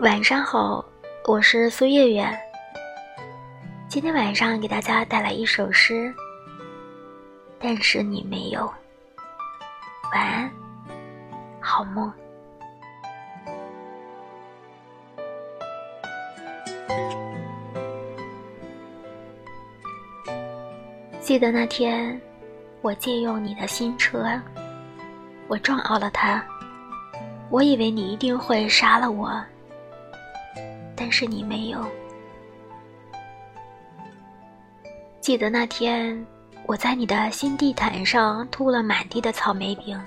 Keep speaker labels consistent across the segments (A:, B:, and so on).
A: 晚上好，我是苏月月。今天晚上给大家带来一首诗，但是你没有。晚安，好梦。记得那天，我借用你的新车，我撞凹了它，我以为你一定会杀了我。但是你没有。记得那天，我在你的新地毯上吐了满地的草莓饼。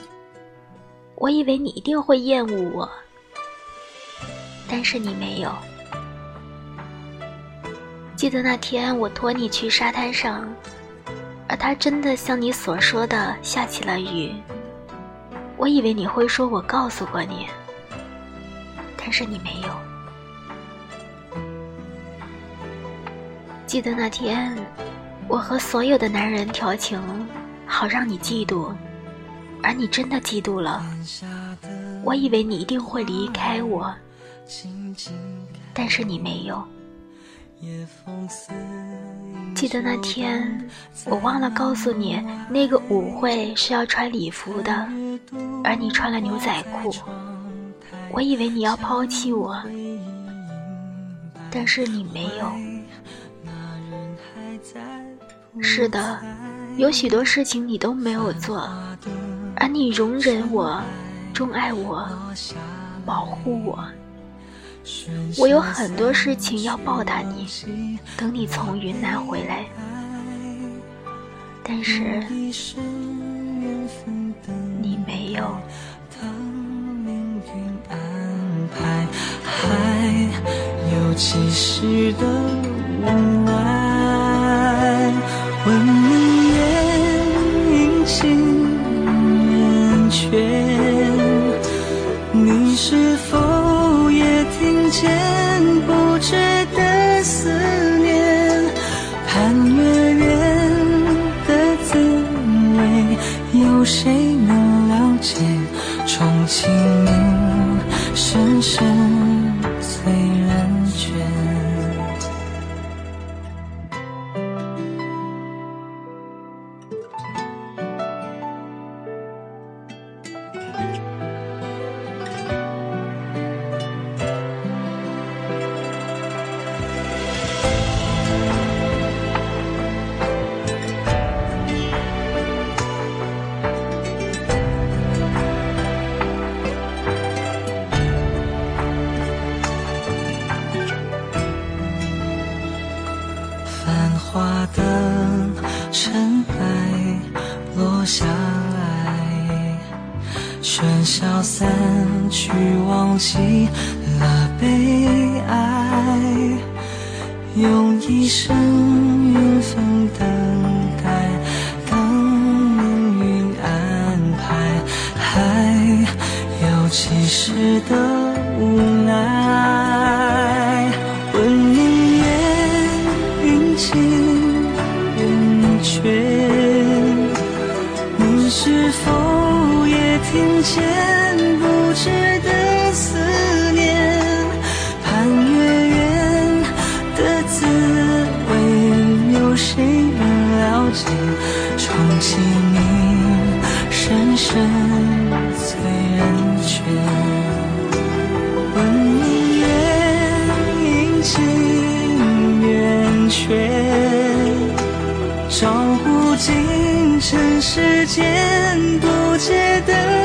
A: 我以为你一定会厌恶我，但是你没有。记得那天，我拖你去沙滩上，而它真的像你所说的下起了雨。我以为你会说我告诉过你，但是你没有。记得那天，我和所有的男人调情，好让你嫉妒，而你真的嫉妒了。我以为你一定会离开我，但是你没有。记得那天，我忘了告诉你，那个舞会是要穿礼服的，而你穿了牛仔裤。我以为你要抛弃我，但是你没有。是的，有许多事情你都没有做，而你容忍我，钟爱我，保护我。我有很多事情要报答你，等你从云南回来。但是你没有。还有几世的无奈思念？盼月圆的滋味，有谁能了解？重情深，深深。花的尘埃落下来，喧嚣散去，忘记了悲哀，用一生缘分等待，等命运安排，还有几时的无奈？听见不知的思念，盼月圆的滋味，有谁能了解？重启明，深深醉人倦。问明月阴晴圆缺，照不尽尘世间不解的。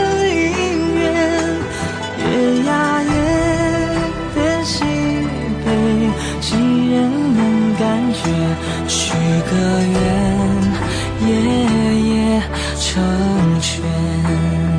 A: 能感觉许个愿夜夜成全。